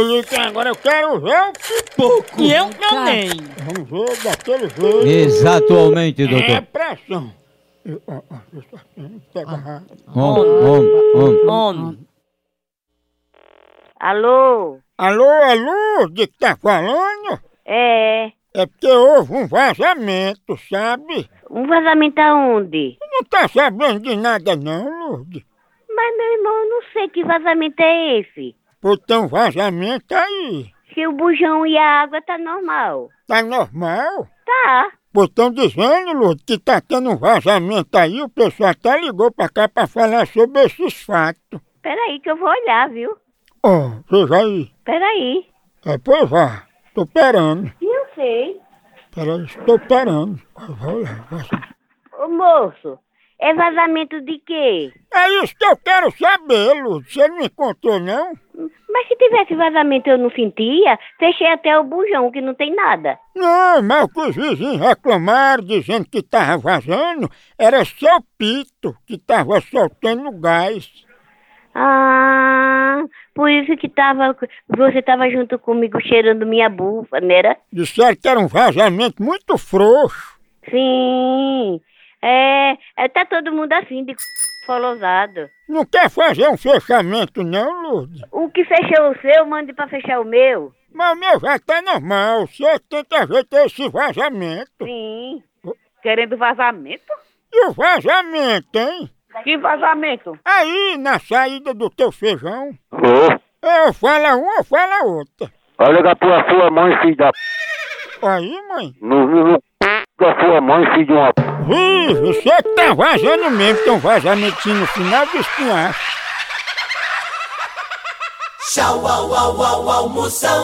Anitta, agora eu quero ver o pipoco. E eu também. Vamos ver daquele jeito. Exatamente, É doutor. pressão. Eu- ó, ó, eu só tenho que pegar rápido. Homem, homem, homem. Homem. Alô? Alô, é Lourdes que tá falando? É. É porque houve um vazamento, sabe? Um vazamento aonde? Não tá sabendo de nada não, Lourdes. Mas, meu irmão, eu não sei que vazamento é esse. Pô, tem um vazamento aí. Se o bujão e a água tá normal. Tá normal? Tá. Pô, estão dizendo, Lourdes, que tá tendo um vazamento aí. O pessoal até ligou pra cá pra falar sobre esses fatos. Peraí que eu vou olhar, viu? Ó, veja aí. Peraí. É, pois vá. Tô esperando. Eu sei. Peraí, estou esperando. Vai olhar, vai Ô, moço, é vazamento de quê? É isso que eu quero saber, Lourdes. Você não encontrou, não? Mas se tivesse vazamento eu não sentia, fechei até o bujão, que não tem nada. Não, mas o que os vizinhos reclamaram, dizendo que tava vazando, era seu pito que tava soltando gás. Ah, por isso que tava, você tava junto comigo cheirando minha bufa, né? era? Disseram que era um vazamento muito frouxo. Sim. É, é, tá todo mundo assim, de folosado. Não quer fazer um fechamento, não, Lourdes? O que fechou o seu, mande pra fechar o meu. Mas o meu já tá normal. Você tenta ajeitar esse vazamento. Sim. Querendo vazamento? E o vazamento, hein? Que vazamento? Aí, na saída do teu feijão. Ô, Eu falo uma, eu falo outra. vai ligar pra sua mãe, filho da... p****. Aí, mãe. No, no p... da sua mãe, filho de uma... Ih, você que tá vazando mesmo, tem um vazamentinho no final do espinhaço. Tchau, au, au, au, almoção.